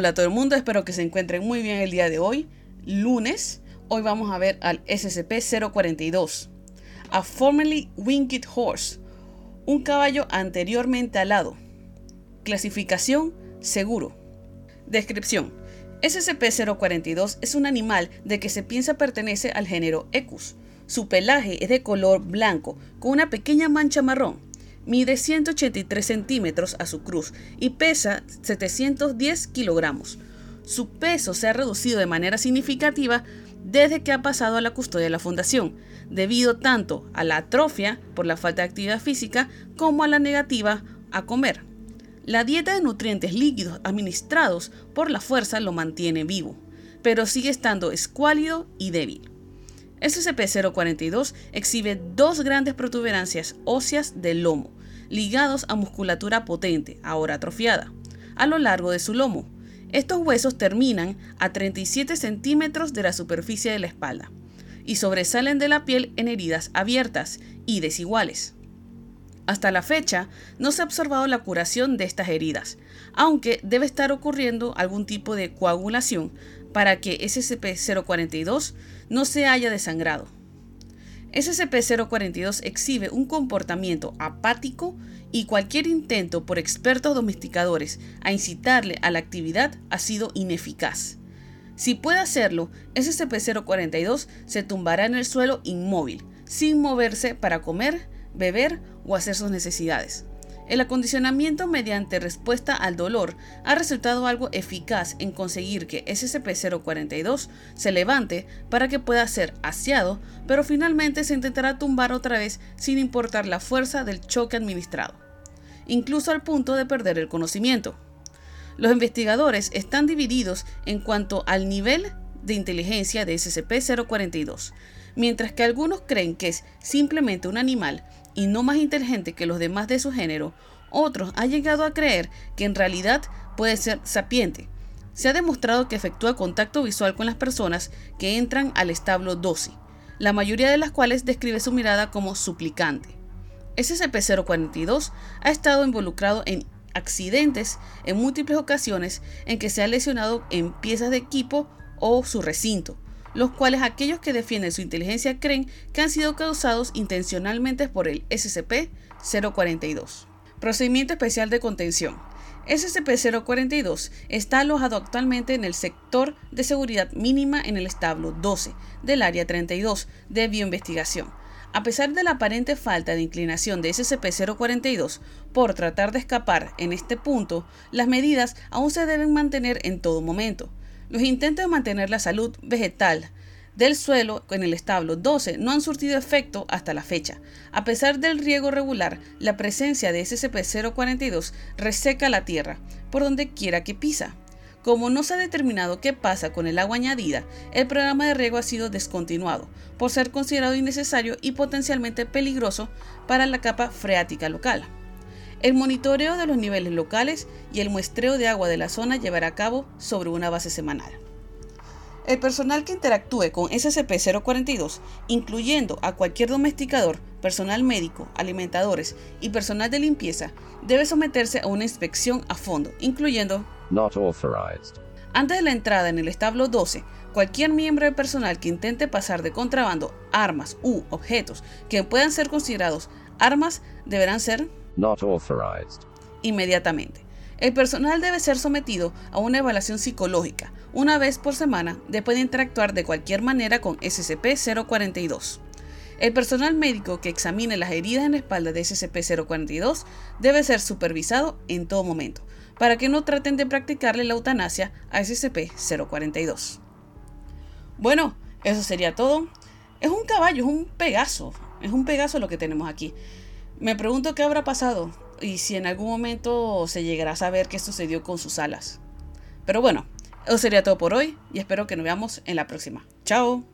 Hola a todo el mundo, espero que se encuentren muy bien el día de hoy, lunes. Hoy vamos a ver al SCP-042, a formerly winged horse, un caballo anteriormente alado. Clasificación seguro. Descripción. SCP-042 es un animal de que se piensa pertenece al género Ecus. Su pelaje es de color blanco con una pequeña mancha marrón. Mide 183 centímetros a su cruz y pesa 710 kilogramos. Su peso se ha reducido de manera significativa desde que ha pasado a la custodia de la fundación, debido tanto a la atrofia por la falta de actividad física como a la negativa a comer. La dieta de nutrientes líquidos administrados por la fuerza lo mantiene vivo, pero sigue estando escuálido y débil. SCP-042 exhibe dos grandes protuberancias óseas del lomo, ligados a musculatura potente, ahora atrofiada, a lo largo de su lomo. Estos huesos terminan a 37 centímetros de la superficie de la espalda y sobresalen de la piel en heridas abiertas y desiguales. Hasta la fecha, no se ha observado la curación de estas heridas, aunque debe estar ocurriendo algún tipo de coagulación para que SCP-042 no se haya desangrado. SCP-042 exhibe un comportamiento apático y cualquier intento por expertos domesticadores a incitarle a la actividad ha sido ineficaz. Si puede hacerlo, SCP-042 se tumbará en el suelo inmóvil, sin moverse para comer, beber o hacer sus necesidades. El acondicionamiento mediante respuesta al dolor ha resultado algo eficaz en conseguir que SCP-042 se levante para que pueda ser aseado, pero finalmente se intentará tumbar otra vez sin importar la fuerza del choque administrado, incluso al punto de perder el conocimiento. Los investigadores están divididos en cuanto al nivel de inteligencia de SCP-042, mientras que algunos creen que es simplemente un animal y no más inteligente que los demás de su género, otros han llegado a creer que en realidad puede ser sapiente. Se ha demostrado que efectúa contacto visual con las personas que entran al establo 12, la mayoría de las cuales describe su mirada como suplicante. SCP-042 ha estado involucrado en accidentes en múltiples ocasiones en que se ha lesionado en piezas de equipo o su recinto, los cuales aquellos que defienden su inteligencia creen que han sido causados intencionalmente por el SCP-042. Procedimiento especial de contención. SCP-042 está alojado actualmente en el sector de seguridad mínima en el establo 12 del Área 32 de bioinvestigación. A pesar de la aparente falta de inclinación de SCP-042 por tratar de escapar en este punto, las medidas aún se deben mantener en todo momento. Los intentos de mantener la salud vegetal del suelo en el establo 12 no han surtido efecto hasta la fecha. A pesar del riego regular, la presencia de SCP-042 reseca la tierra por donde quiera que pisa. Como no se ha determinado qué pasa con el agua añadida, el programa de riego ha sido descontinuado por ser considerado innecesario y potencialmente peligroso para la capa freática local. El monitoreo de los niveles locales y el muestreo de agua de la zona llevará a cabo sobre una base semanal. El personal que interactúe con SCP-042, incluyendo a cualquier domesticador, personal médico, alimentadores y personal de limpieza, debe someterse a una inspección a fondo, incluyendo Not authorized. Antes de la entrada en el establo 12, cualquier miembro del personal que intente pasar de contrabando armas u objetos que puedan ser considerados armas deberán ser Not authorized. inmediatamente. El personal debe ser sometido a una evaluación psicológica una vez por semana después de interactuar de cualquier manera con SCP-042. El personal médico que examine las heridas en la espalda de SCP-042 debe ser supervisado en todo momento, para que no traten de practicarle la eutanasia a SCP-042. Bueno, eso sería todo. Es un caballo, es un pegaso, es un pegaso lo que tenemos aquí. Me pregunto qué habrá pasado y si en algún momento se llegará a saber qué sucedió con sus alas. Pero bueno, eso sería todo por hoy y espero que nos veamos en la próxima. Chao.